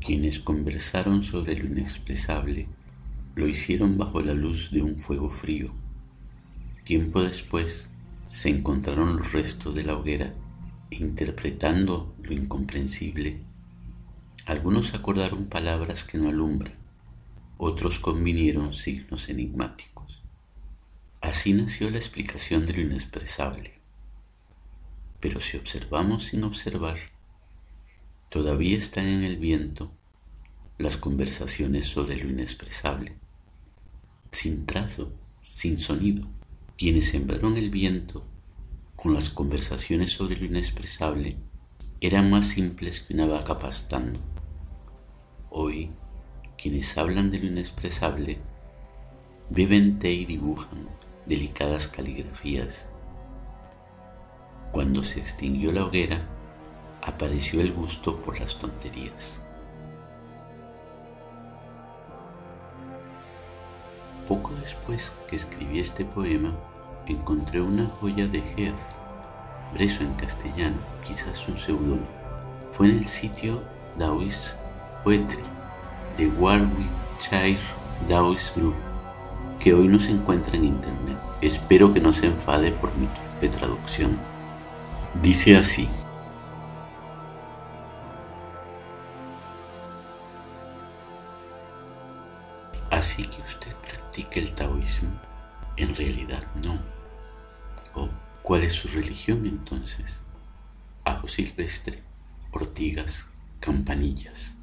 Quienes conversaron sobre lo inexpresable lo hicieron bajo la luz de un fuego frío. Tiempo después se encontraron los restos de la hoguera e interpretando lo incomprensible, algunos acordaron palabras que no alumbran, otros convinieron signos enigmáticos. Así nació la explicación de lo inexpresable. Pero si observamos sin observar, Todavía están en el viento las conversaciones sobre lo inexpresable, sin trazo, sin sonido. Quienes sembraron el viento con las conversaciones sobre lo inexpresable eran más simples que una vaca pastando. Hoy, quienes hablan de lo inexpresable beben té y dibujan delicadas caligrafías. Cuando se extinguió la hoguera, apareció el gusto por las tonterías. Poco después que escribí este poema, encontré una joya de Heath, Breso en castellano, quizás un seudónimo. Fue en el sitio Daoist Poetry de Warwickshire Daoist Group, que hoy no se encuentra en internet. Espero que no se enfade por mi torpe traducción. Dice así. Así que usted practica el taoísmo. En realidad no. ¿O cuál es su religión entonces? Ajo silvestre, ortigas, campanillas.